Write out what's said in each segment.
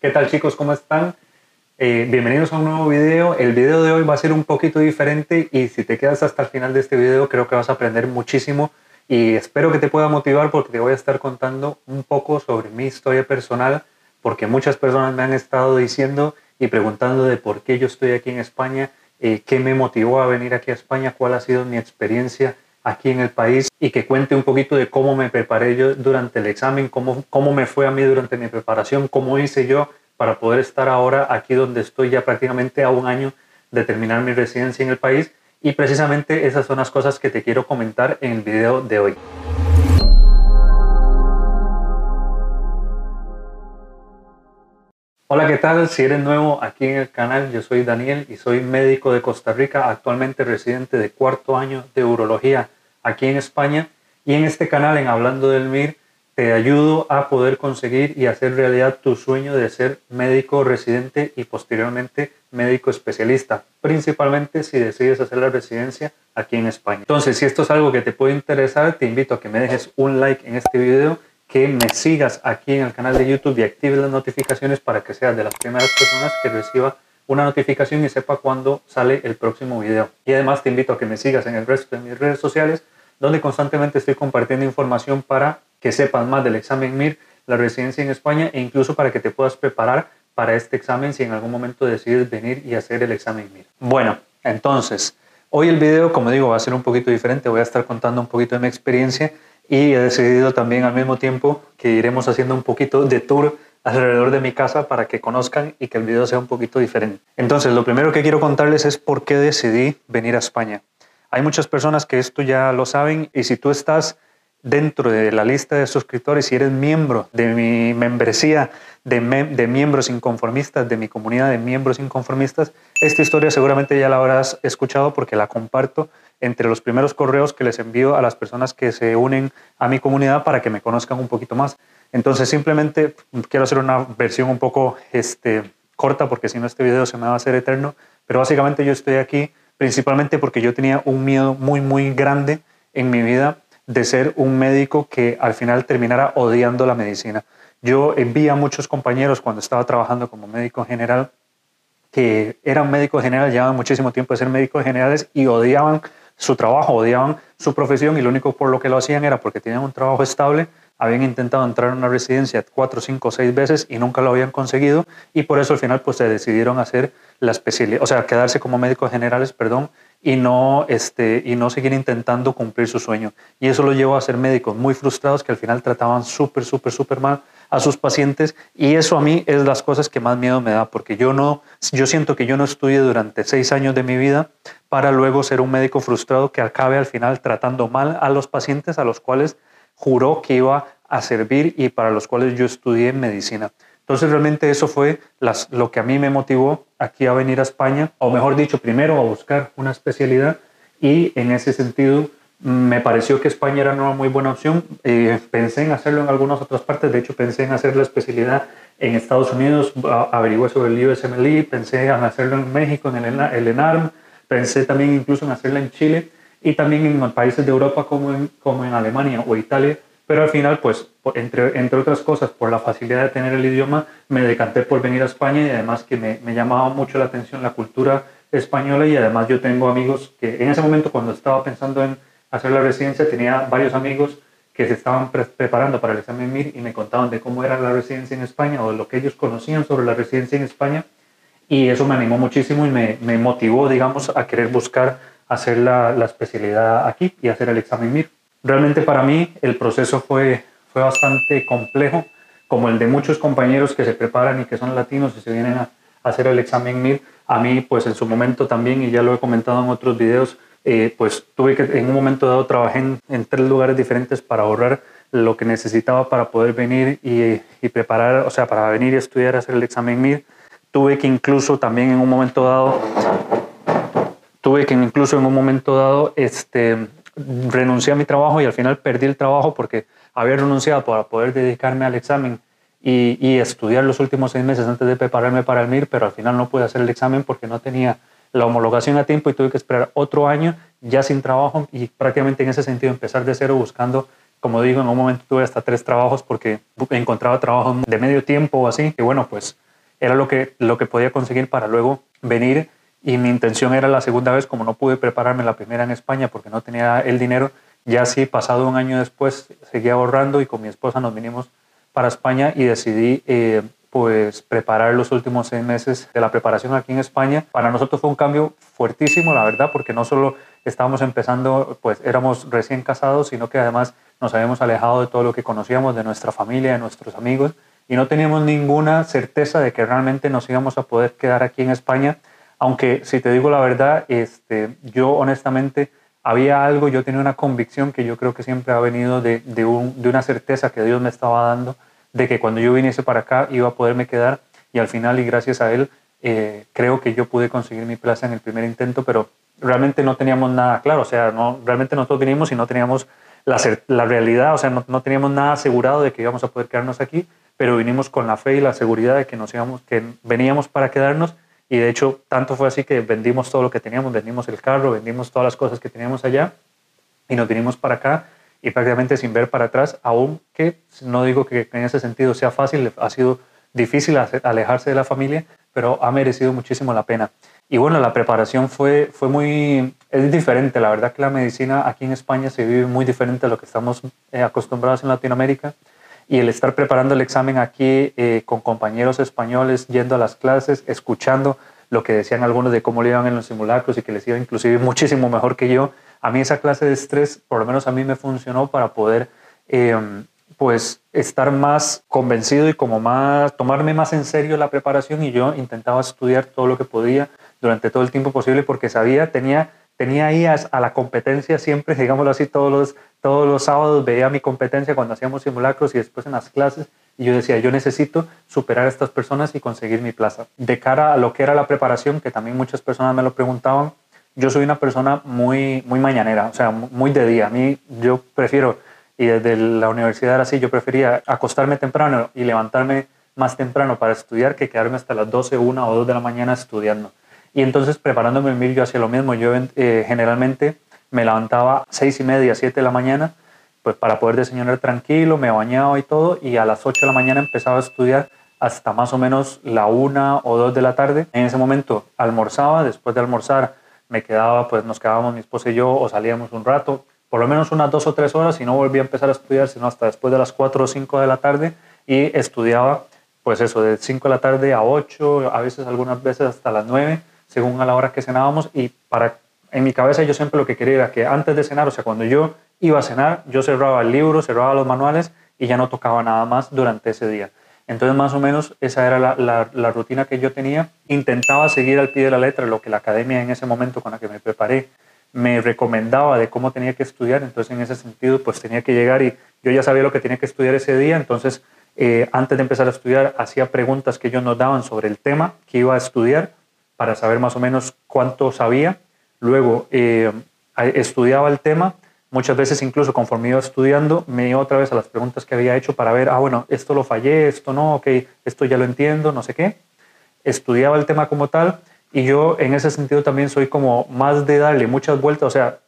¿Qué tal chicos? ¿Cómo están? Eh, bienvenidos a un nuevo video. El video de hoy va a ser un poquito diferente y si te quedas hasta el final de este video creo que vas a aprender muchísimo y espero que te pueda motivar porque te voy a estar contando un poco sobre mi historia personal porque muchas personas me han estado diciendo y preguntando de por qué yo estoy aquí en España, eh, qué me motivó a venir aquí a España, cuál ha sido mi experiencia aquí en el país y que cuente un poquito de cómo me preparé yo durante el examen, cómo, cómo me fue a mí durante mi preparación, cómo hice yo para poder estar ahora aquí donde estoy ya prácticamente a un año de terminar mi residencia en el país. Y precisamente esas son las cosas que te quiero comentar en el video de hoy. Hola, ¿qué tal? Si eres nuevo aquí en el canal, yo soy Daniel y soy médico de Costa Rica, actualmente residente de cuarto año de urología aquí en España. Y en este canal, en Hablando del MIR, te ayudo a poder conseguir y hacer realidad tu sueño de ser médico residente y posteriormente médico especialista, principalmente si decides hacer la residencia aquí en España. Entonces, si esto es algo que te puede interesar, te invito a que me dejes un like en este video que me sigas aquí en el canal de YouTube y actives las notificaciones para que seas de las primeras personas que reciba una notificación y sepa cuándo sale el próximo video. Y además te invito a que me sigas en el resto de mis redes sociales, donde constantemente estoy compartiendo información para que sepas más del examen MIR, la residencia en España e incluso para que te puedas preparar para este examen si en algún momento decides venir y hacer el examen MIR. Bueno, entonces, hoy el video, como digo, va a ser un poquito diferente. Voy a estar contando un poquito de mi experiencia y he decidido también al mismo tiempo que iremos haciendo un poquito de tour alrededor de mi casa para que conozcan y que el video sea un poquito diferente. Entonces, lo primero que quiero contarles es por qué decidí venir a España. Hay muchas personas que esto ya lo saben y si tú estás dentro de la lista de suscriptores, si eres miembro de mi membresía de, de, miembros inconformistas, de mi comunidad de miembros inconformistas, esta historia seguramente ya la habrás escuchado porque la comparto entre los primeros correos que les envío a las personas que se unen a mi comunidad para que me conozcan un poquito más. Entonces simplemente quiero hacer una versión un poco este, corta porque si no este video se me va a hacer eterno, pero básicamente yo estoy aquí principalmente porque yo tenía un miedo muy muy grande en mi vida de ser un médico que al final terminara odiando la medicina. Yo vi a muchos compañeros cuando estaba trabajando como médico general que eran médicos generales, llevaban muchísimo tiempo de ser médicos generales y odiaban su trabajo, odiaban su profesión y lo único por lo que lo hacían era porque tenían un trabajo estable, habían intentado entrar en una residencia cuatro, cinco, seis veces y nunca lo habían conseguido y por eso al final pues se decidieron hacer la especialidad, o sea, quedarse como médicos generales, perdón, y no, este, y no seguir intentando cumplir su sueño. Y eso lo llevó a ser médicos muy frustrados que al final trataban súper, súper, súper mal a sus pacientes y eso a mí es las cosas que más miedo me da porque yo no, yo siento que yo no estudié durante seis años de mi vida para luego ser un médico frustrado que acabe al final tratando mal a los pacientes a los cuales juró que iba a servir y para los cuales yo estudié medicina. Entonces realmente eso fue lo que a mí me motivó aquí a venir a España, o mejor dicho, primero a buscar una especialidad. Y en ese sentido me pareció que España era una muy buena opción. Eh, pensé en hacerlo en algunas otras partes, de hecho pensé en hacer la especialidad en Estados Unidos, averigué sobre el USMLE, pensé en hacerlo en México, en el, ENARM, pensé también incluso en hacerla en Chile y también en países de Europa como en, como en Alemania o Italia, pero al final, pues, entre, entre otras cosas, por la facilidad de tener el idioma, me decanté por venir a España y además que me, me llamaba mucho la atención la cultura española y además yo tengo amigos que en ese momento cuando estaba pensando en hacer la residencia tenía varios amigos que se estaban preparando para el examen MIR y me contaban de cómo era la residencia en España o de lo que ellos conocían sobre la residencia en España y eso me animó muchísimo y me, me motivó, digamos, a querer buscar hacer la, la, especialidad aquí y hacer el examen MIR. Realmente para mí el proceso fue, fue bastante complejo, como el de muchos compañeros que se preparan y que son latinos y se vienen a, hacer el examen MIR. A mí, pues en su momento también, y ya lo he comentado en otros videos, eh, pues tuve que, en un momento dado, trabajé en, tres lugares diferentes para ahorrar lo que necesitaba para poder venir y, y, preparar, o sea, para venir y estudiar, hacer el examen MIR. Tuve que incluso también en un momento dado, tuve que incluso en un momento dado, este, renuncié a mi trabajo y al final perdí el trabajo porque había renunciado para poder dedicarme al examen y, y estudiar los últimos seis meses antes de prepararme para el MIR, pero al final no pude hacer el examen porque no tenía la homologación a tiempo y tuve que esperar otro año ya sin trabajo y prácticamente en ese sentido empezar de cero buscando, como digo, en un momento tuve hasta tres trabajos porque encontraba trabajo de medio tiempo o así, que bueno, pues era lo que, lo que podía conseguir para luego venir y mi intención era la segunda vez, como no pude prepararme la primera en España porque no tenía el dinero, ya sí, pasado un año después, seguía ahorrando y con mi esposa nos vinimos para España y decidí eh, pues preparar los últimos seis meses de la preparación aquí en España. Para nosotros fue un cambio fuertísimo, la verdad, porque no solo estábamos empezando, pues éramos recién casados, sino que además nos habíamos alejado de todo lo que conocíamos, de nuestra familia, de nuestros amigos, y no teníamos ninguna certeza de que realmente nos íbamos a poder quedar aquí en España. Aunque, si te digo la verdad, este, yo honestamente había algo, yo tenía una convicción que yo creo que siempre ha venido de, de, un, de una certeza que Dios me estaba dando de que cuando yo viniese para acá iba a poderme quedar y al final y gracias a él eh, creo que yo pude conseguir mi plaza en el primer intento, pero realmente no teníamos nada claro, o sea, no, realmente nosotros vinimos y no teníamos la, la realidad, o sea, no, no, teníamos nada asegurado de que íbamos a poder quedarnos aquí, pero vinimos con la fe y la seguridad de que, nos íbamos, que veníamos para quedarnos y de hecho tanto fue así que vendimos todo lo que teníamos, vendimos el carro, vendimos todas las cosas que teníamos allá y nos vinimos para acá y prácticamente sin ver para atrás, aunque no digo que en ese sentido sea fácil, ha sido difícil alejarse de la familia, pero ha merecido muchísimo la pena. Y bueno, la preparación fue, fue muy, es diferente, la verdad que la medicina aquí en España se vive muy diferente a lo que estamos eh, acostumbrados en Latinoamérica y el estar preparando el examen aquí eh, con compañeros españoles, yendo a las clases, escuchando lo que decían algunos de cómo le iban en los simulacros y que les iba inclusive muchísimo mejor que yo, a mí esa clase de estrés, por lo menos a mí me funcionó para poder em, pues estar más convencido y como más, tomarme más en serio la preparación y yo intentaba estudiar todo lo que podía durante todo el tiempo posible porque sabía, tenía, tenía ahí a, la competencia siempre, digámoslo así, todos los, todos los sábados veía mi competencia cuando hacíamos simulacros y después en las clases y yo decía, yo necesito superar a estas personas y conseguir mi plaza. De cara a lo que era la preparación, que también muchas personas me lo preguntaban, yo soy una persona muy, muy mañanera, o sea, muy de día. A mí yo prefiero, y desde la universidad era así, yo prefería acostarme temprano y levantarme más temprano para estudiar que quedarme hasta las 12, 1 o 2 de la mañana estudiando. Y entonces preparándome el mil yo hacía lo mismo. Yo eh, generalmente me levantaba 6 y media, 7 de la mañana, pues para poder desayunar tranquilo, me bañaba y todo, y a las 8 de la mañana empezaba a estudiar hasta más o menos la 1 o 2 de la tarde. En ese momento almorzaba, después de almorzar me quedaba, pues nos quedábamos mi esposa y yo o salíamos un rato, por lo menos unas dos o tres horas y no volvía a empezar a estudiar sino hasta después de las cuatro o cinco de la tarde y estudiaba pues eso, de 5 de la tarde a 8, a veces algunas veces hasta las 9, según a la hora que cenábamos y para en mi cabeza yo siempre lo que quería era que antes de cenar, o sea, cuando yo iba a cenar, yo cerraba el libro, cerraba los manuales y ya no tocaba nada más durante ese día. Entonces, más o menos, esa era la, rutina que yo tenía. Intentaba seguir al pie de la letra lo que la academia en ese momento con la que me preparé me recomendaba de cómo tenía que estudiar. Entonces, en ese sentido, pues tenía que llegar y yo ya sabía lo que tenía que estudiar ese día. Entonces, eh, antes de empezar a estudiar, hacía preguntas que ellos nos daban sobre el tema que iba a estudiar para saber más o menos cuánto sabía. Luego, eh, estudiaba el tema Muchas veces incluso conforme iba estudiando, me iba otra vez a las preguntas que había hecho para ver, ah, bueno, esto lo fallé, esto no, ok, esto ya lo entiendo, no sé qué. Estudiaba el tema como tal y yo en ese sentido también soy como más de darle muchas vueltas, o sea,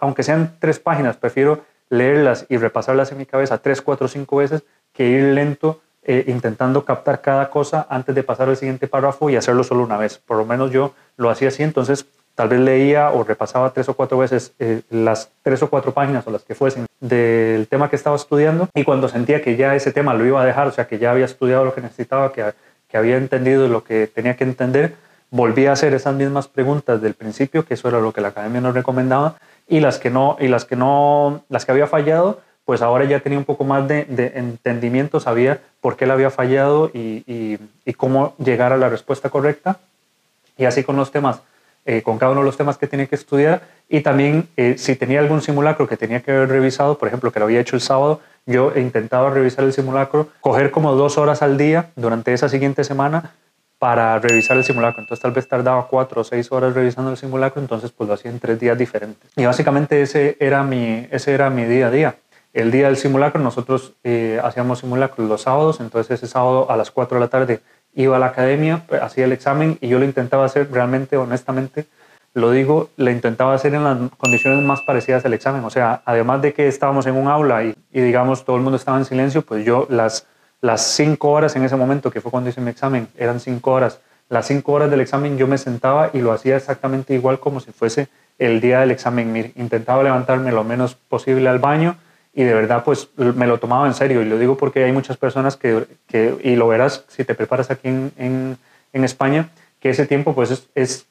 aunque sean tres páginas, prefiero leerlas y repasarlas en mi cabeza tres, cuatro, cinco veces que ir lento eh, intentando captar cada cosa antes de pasar al siguiente párrafo y hacerlo solo una vez. Por lo menos yo lo hacía así, entonces tal vez leía o repasaba tres o cuatro veces eh, las tres o cuatro páginas o las que fuesen del tema que estaba estudiando y cuando sentía que ya ese tema lo iba a dejar, o sea, que ya había estudiado lo que necesitaba, que, que había entendido lo que tenía que entender, volví a hacer esas mismas preguntas del principio, que eso era lo que la academia nos recomendaba, y las que no, y las que no, las que había fallado, pues ahora ya tenía un poco más de, entendimiento, sabía por qué la había fallado y cómo llegar a la respuesta correcta. Y así con los temas eh, con cada uno de los temas que tenía que estudiar y también eh, si tenía algún simulacro que tenía que haber revisado, por ejemplo, que lo había hecho el sábado, yo intentaba revisar el simulacro, coger como dos horas al día durante esa siguiente semana para revisar el simulacro. Entonces tal vez tardaba cuatro o seis horas revisando el simulacro, entonces pues lo hacía en tres días diferentes. Y básicamente ese era mi, ese era mi día a día. El día del simulacro nosotros eh, hacíamos simulacros los sábados, entonces ese sábado a las 4 de la tarde iba a la academia, pues, hacía el examen y yo lo intentaba hacer realmente, honestamente, lo digo, lo intentaba hacer en las condiciones más parecidas al examen. O sea, además de que estábamos en un aula y, digamos todo el mundo estaba en silencio, pues yo las, las cinco horas en ese momento, que fue cuando hice mi examen, eran cinco horas. Las cinco horas del examen yo me sentaba y lo hacía exactamente igual como si fuese el día del examen. Intentaba levantarme lo menos posible al baño y de verdad pues me lo tomaba en serio. Y lo digo porque hay muchas personas que, que y lo verás si te preparas aquí en, en, en España, que ese tiempo pues es, es,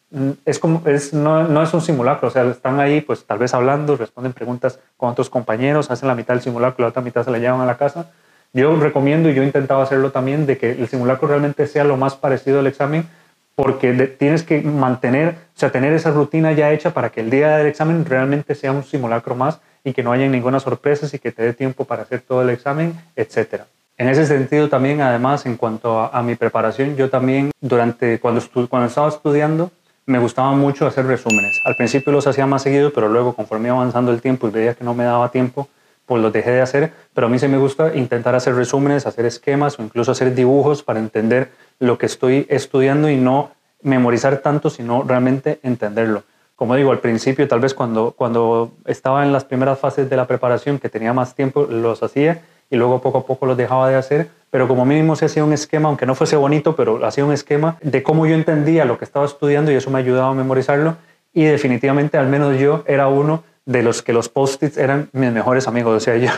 es como, es, no, no, es un simulacro, o sea, están ahí pues tal vez hablando, responden preguntas con otros compañeros, hacen la mitad del simulacro, la otra mitad se la llevan a la casa. Yo recomiendo y yo he intentado hacerlo también de que el simulacro realmente sea lo más parecido al examen porque tienes que mantener, o sea, tener esa rutina ya hecha para que el día del examen realmente sea un simulacro más y que no haya ninguna sorpresa y que te dé tiempo para hacer todo el examen, etcétera. En ese sentido también, además, en cuanto a, mi preparación, yo también durante cuando, cuando estaba estudiando me gustaba mucho hacer resúmenes. Al principio los hacía más seguido, pero luego conforme iba avanzando el tiempo y veía que no me daba tiempo, pues los dejé de hacer. Pero a mí sí me gusta intentar hacer resúmenes, hacer esquemas o incluso hacer dibujos para entender lo que estoy estudiando y no memorizar tanto, sino realmente entenderlo. Como digo, al principio, tal vez cuando, cuando estaba en las primeras fases de la preparación, que tenía más tiempo, los hacía y luego poco a poco los dejaba de hacer, pero como mínimo se hacía un esquema, aunque no fuese bonito, pero hacía un esquema de cómo yo entendía lo que estaba estudiando y eso me ayudaba a memorizarlo y definitivamente al menos yo era uno de los que los post-its eran mis mejores amigos, o sea, yo,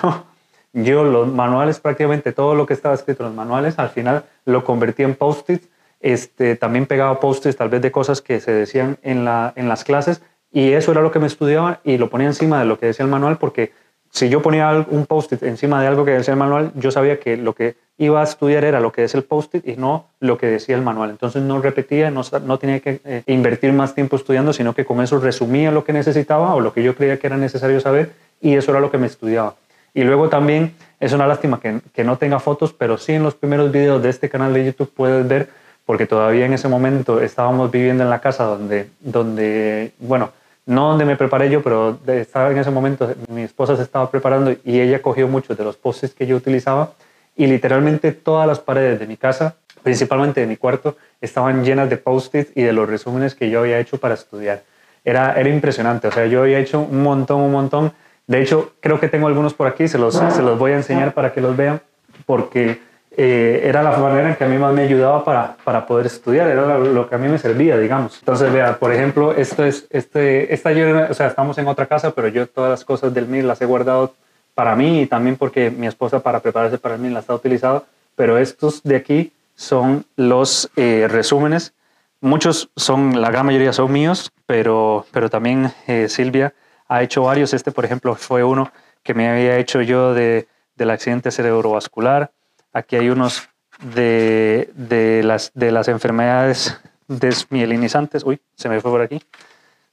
yo los manuales, prácticamente todo lo que estaba escrito en los manuales, al final lo convertí en post-its, este, también pegaba post-its tal vez de cosas que se decían en, la, en las clases y eso era lo que me estudiaba y lo ponía encima de lo que decía el manual porque si yo ponía un post-it encima de algo que decía el manual, yo sabía que lo que iba a estudiar era lo que es el post-it y no lo que decía el manual. Entonces no repetía, no, no tenía que eh, invertir más tiempo estudiando, sino que con eso resumía lo que necesitaba o lo que yo creía que era necesario saber y eso era lo que me estudiaba. Y luego también es una lástima que, que no tenga fotos, pero sí en los primeros videos de este canal de YouTube puedes ver, porque todavía en ese momento estábamos viviendo en la casa donde, donde bueno, no donde me preparé yo, pero estaba en ese momento, mi esposa se estaba preparando y ella cogió muchos de los posts que yo utilizaba y literalmente todas las paredes de mi casa, principalmente de mi cuarto, estaban llenas de post-its y de los resúmenes que yo había hecho para estudiar. Era, era impresionante, o sea, yo había hecho un montón, un montón. De hecho, creo que tengo algunos por aquí, se los, se los voy a enseñar para que los vean, porque eh, era la manera en que a mí más me ayudaba para, para poder estudiar, era lo, que a mí me servía, digamos. Entonces, vea, por ejemplo, esto es, este, esta yo, o sea, estamos en otra casa, pero yo todas las cosas del MIR las he guardado para mí y también porque mi esposa para prepararse para el MIR las ha utilizado, pero estos de aquí son los eh, resúmenes. Muchos son, la gran mayoría son míos, pero, pero también eh, Silvia ha hecho varios. Este, por ejemplo, fue uno que me había hecho yo de, del accidente cerebrovascular. Aquí hay unos de, de, las, de las enfermedades desmielinizantes. Uy, se me fue por aquí.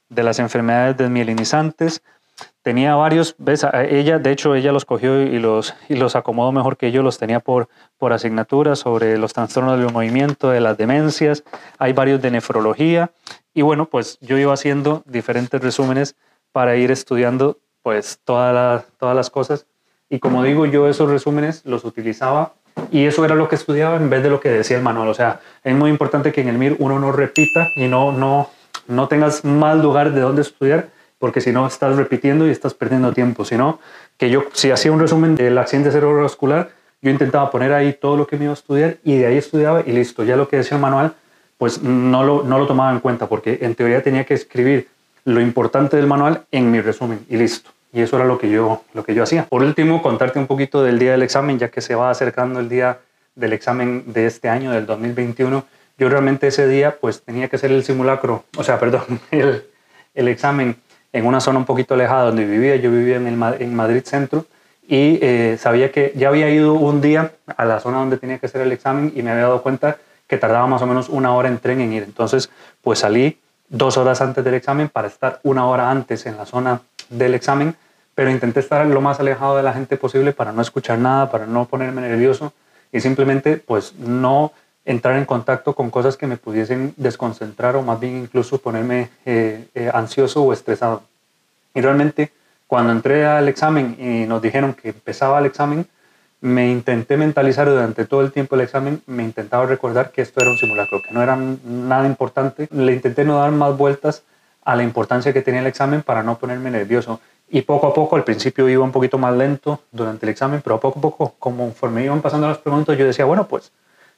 De las enfermedades desmielinizantes. Tenía varios, ves, ella, de hecho, ella los cogió y los, y los acomodó mejor que yo, los tenía por, por asignatura sobre los trastornos del movimiento, de las demencias, hay varios de nefrología, y bueno, pues yo iba haciendo diferentes resúmenes para ir estudiando pues todas todas las cosas, y como digo, yo esos resúmenes los utilizaba y eso era lo que estudiaba en vez de lo que decía el manual. O sea, es muy importante que en el MIR uno no repita y no, no, no tengas mal lugar de dónde estudiar, porque si no estás repitiendo y estás perdiendo tiempo. Sino que yo, si hacía un resumen del accidente cerebrovascular, yo intentaba poner ahí todo lo que me iba a estudiar y de ahí estudiaba y listo. Ya lo que decía el manual, pues no lo, no lo tomaba en cuenta, porque en teoría tenía que escribir lo importante del manual en mi resumen y listo. Y eso era lo que yo, lo que yo hacía. Por último, contarte un poquito del día del examen, ya que se va acercando el día del examen de este año, del 2021. Yo realmente ese día pues tenía que hacer el simulacro, o sea, perdón, el, el examen en una zona un poquito alejada donde vivía. Yo vivía en, el, en Madrid Centro y eh, sabía que ya había ido un día a la zona donde tenía que hacer el examen y me había dado cuenta que tardaba más o menos una hora en tren en ir. Entonces, pues salí dos horas antes del examen para estar una hora antes en la zona del examen pero intenté estar lo más alejado de la gente posible para no escuchar nada, para no ponerme nervioso y simplemente pues no entrar en contacto con cosas que me pudiesen desconcentrar o más bien incluso ponerme eh, eh, ansioso o estresado. Y realmente cuando entré al examen y nos dijeron que empezaba el examen, me intenté mentalizar durante todo el tiempo del examen, me intentaba recordar que esto era un simulacro, que no era nada importante. Le intenté no dar más vueltas a la importancia que tenía el examen para no ponerme nervioso y poco a poco, al principio iba un poquito más lento durante el examen, pero poco a poco, conforme iban pasando las preguntas, yo decía, bueno, pues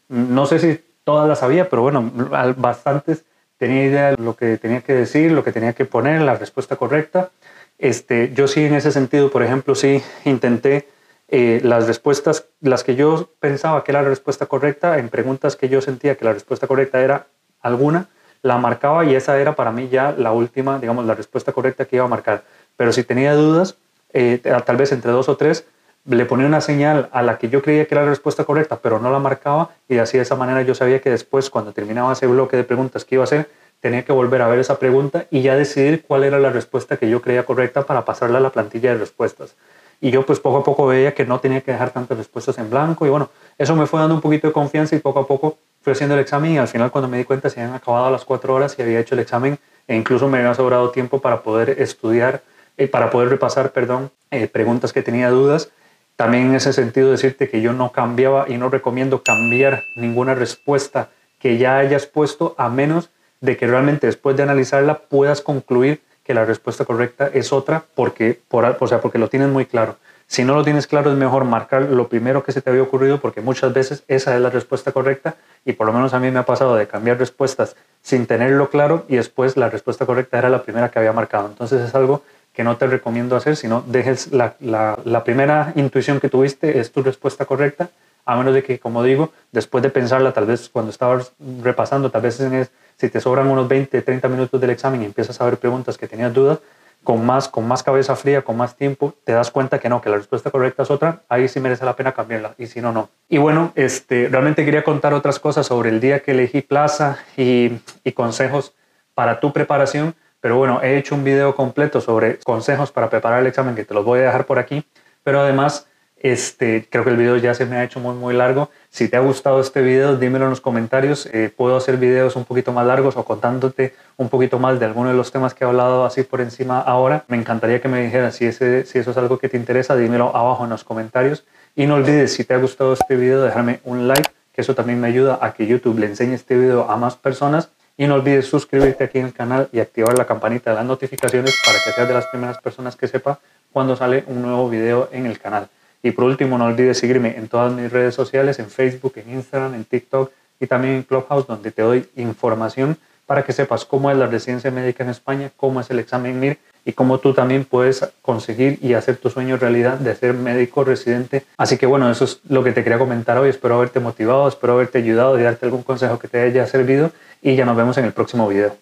no sé si todas las sabía, pero bueno, bastantes tenía idea de lo que tenía que decir, lo que tenía que poner, la respuesta correcta. Este, yo sí en ese sentido, por ejemplo, sí intenté eh, las respuestas, las que yo pensaba que era la respuesta correcta, en preguntas que yo sentía que la respuesta correcta era alguna, la marcaba y esa era para mí ya la última, digamos, la respuesta correcta que iba a marcar. Pero si tenía dudas, eh, tal vez entre dos o tres, le ponía una señal a la que yo creía que era la respuesta correcta, pero no la marcaba y así de esa manera yo sabía que después, cuando terminaba ese bloque de preguntas que iba a hacer, tenía que volver a ver esa pregunta y ya decidir cuál era la respuesta que yo creía correcta para pasarla a la plantilla de respuestas. Y yo pues poco a poco veía que no tenía que dejar tantas respuestas en blanco y bueno, eso me fue dando un poquito de confianza y poco a poco fui haciendo el examen y al final cuando me di cuenta se habían acabado las cuatro horas y había hecho el examen e incluso me había sobrado tiempo para poder estudiar, eh, para poder repasar, perdón, eh, preguntas que tenía dudas. También en ese sentido decirte que yo no cambiaba y no recomiendo cambiar ninguna respuesta que ya hayas puesto a menos de que realmente después de analizarla puedas concluir que la respuesta correcta es otra porque, por, o sea, porque lo tienes muy claro. Si no lo tienes claro, es mejor marcar lo primero que se te había ocurrido porque muchas veces esa es la respuesta correcta y por lo menos a mí me ha pasado de cambiar respuestas sin tenerlo claro y después la respuesta correcta era la primera que había marcado. Entonces es algo que no te recomiendo hacer, sino dejes la, la, primera intuición que tuviste es tu respuesta correcta, a menos de que, como digo, después de pensarla, tal vez cuando estabas repasando, tal vez en si te sobran unos 20, 30 minutos del examen y empiezas a ver preguntas que tenías dudas, con más, con más cabeza fría, con más tiempo, te das cuenta que no, que la respuesta correcta es otra, ahí sí merece la pena cambiarla y si no, no. Y bueno, este, realmente quería contar otras cosas sobre el día que elegí plaza y consejos para tu preparación, pero bueno, he hecho un video completo sobre consejos para preparar el examen que te los voy a dejar por aquí, pero además este, creo que el video ya se me ha hecho muy, muy largo. Si te ha gustado este video, dímelo en los comentarios. Eh, puedo hacer videos un poquito más largos o contándote un poquito más de alguno de los temas que he hablado así por encima ahora. Me encantaría que me dijeras si, ese, si eso es algo que te interesa, dímelo abajo en los comentarios. Y no olvides, si te ha gustado este video, dejarme un like, que eso también me ayuda a que YouTube le enseñe este video a más personas. Y no olvides suscribirte aquí en el canal y activar la campanita de las notificaciones para que seas de las primeras personas que sepa cuando sale un nuevo video en el canal. Y por último, no olvides seguirme en todas mis redes sociales, en Facebook, en Instagram, en TikTok y también en Clubhouse, donde te doy información para que sepas cómo es la residencia médica en España, cómo es el examen MIR y cómo tú también puedes conseguir y hacer tu sueño realidad de ser médico residente. Así que bueno, eso es lo que te quería comentar hoy. Espero haberte motivado, espero haberte ayudado y darte algún consejo que te haya servido y ya nos vemos en el próximo video.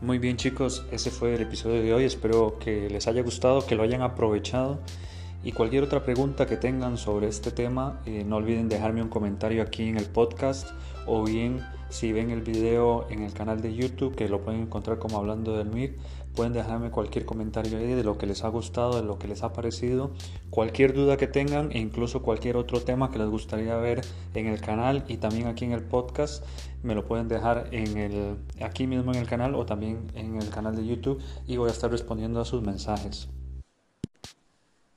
Muy bien chicos, ese fue el episodio de hoy. Espero que les haya gustado, que lo hayan aprovechado. Y cualquier otra pregunta que tengan sobre este tema, eh, no olviden dejarme un comentario aquí en el podcast o bien si ven el video en el canal de YouTube, que lo pueden encontrar como hablando del MIR, pueden dejarme cualquier comentario ahí de lo que les ha gustado, de lo que les ha parecido, cualquier duda que tengan e incluso cualquier otro tema que les gustaría ver en el canal y también aquí en el podcast, me lo pueden dejar en el, aquí mismo en el canal o también en el canal de YouTube y voy a estar respondiendo a sus mensajes.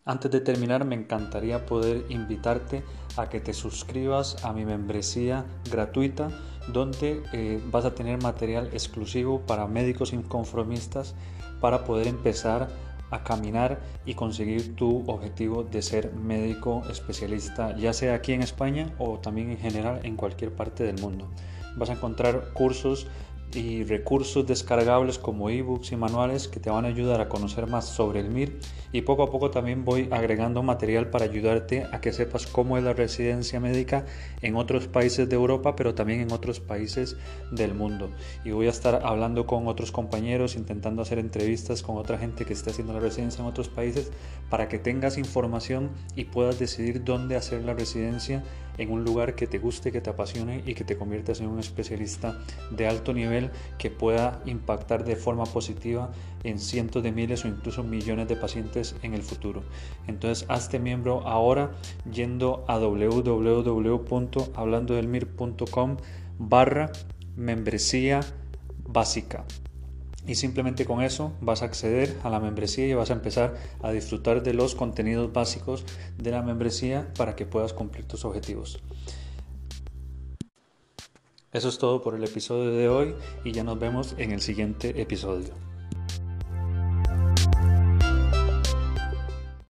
Antes de terminar, me encantaría poder invitarte a que te suscribas a mi membresía gratuita, donde eh, vas a tener material exclusivo para médicos inconformistas para poder empezar a caminar y conseguir tu objetivo de ser médico especialista, ya sea aquí en España o también en general en cualquier parte del mundo. Vas a encontrar cursos y recursos descargables como ebooks y manuales que te van a ayudar a conocer más sobre el MIR. Y poco a poco también voy agregando material para ayudarte a que sepas cómo es la residencia médica en otros países de Europa pero también en otros países del mundo. Y voy a estar hablando con otros compañeros intentando hacer entrevistas con otra gente que esté haciendo la residencia en otros países para que tengas información y puedas decidir dónde hacer la residencia en un lugar que te guste, que te apasione y que te conviertas en un especialista de alto nivel que pueda impactar de forma positiva en cientos de miles o incluso millones de pacientes en el futuro. Entonces, hazte miembro ahora yendo a www.hablandodelmir.com barra membresía básica y simplemente con eso vas a acceder a la membresía y vas a empezar a disfrutar de los contenidos básicos de la membresía para que puedas cumplir tus objetivos. Eso es todo por el episodio de hoy y ya nos vemos en el siguiente episodio.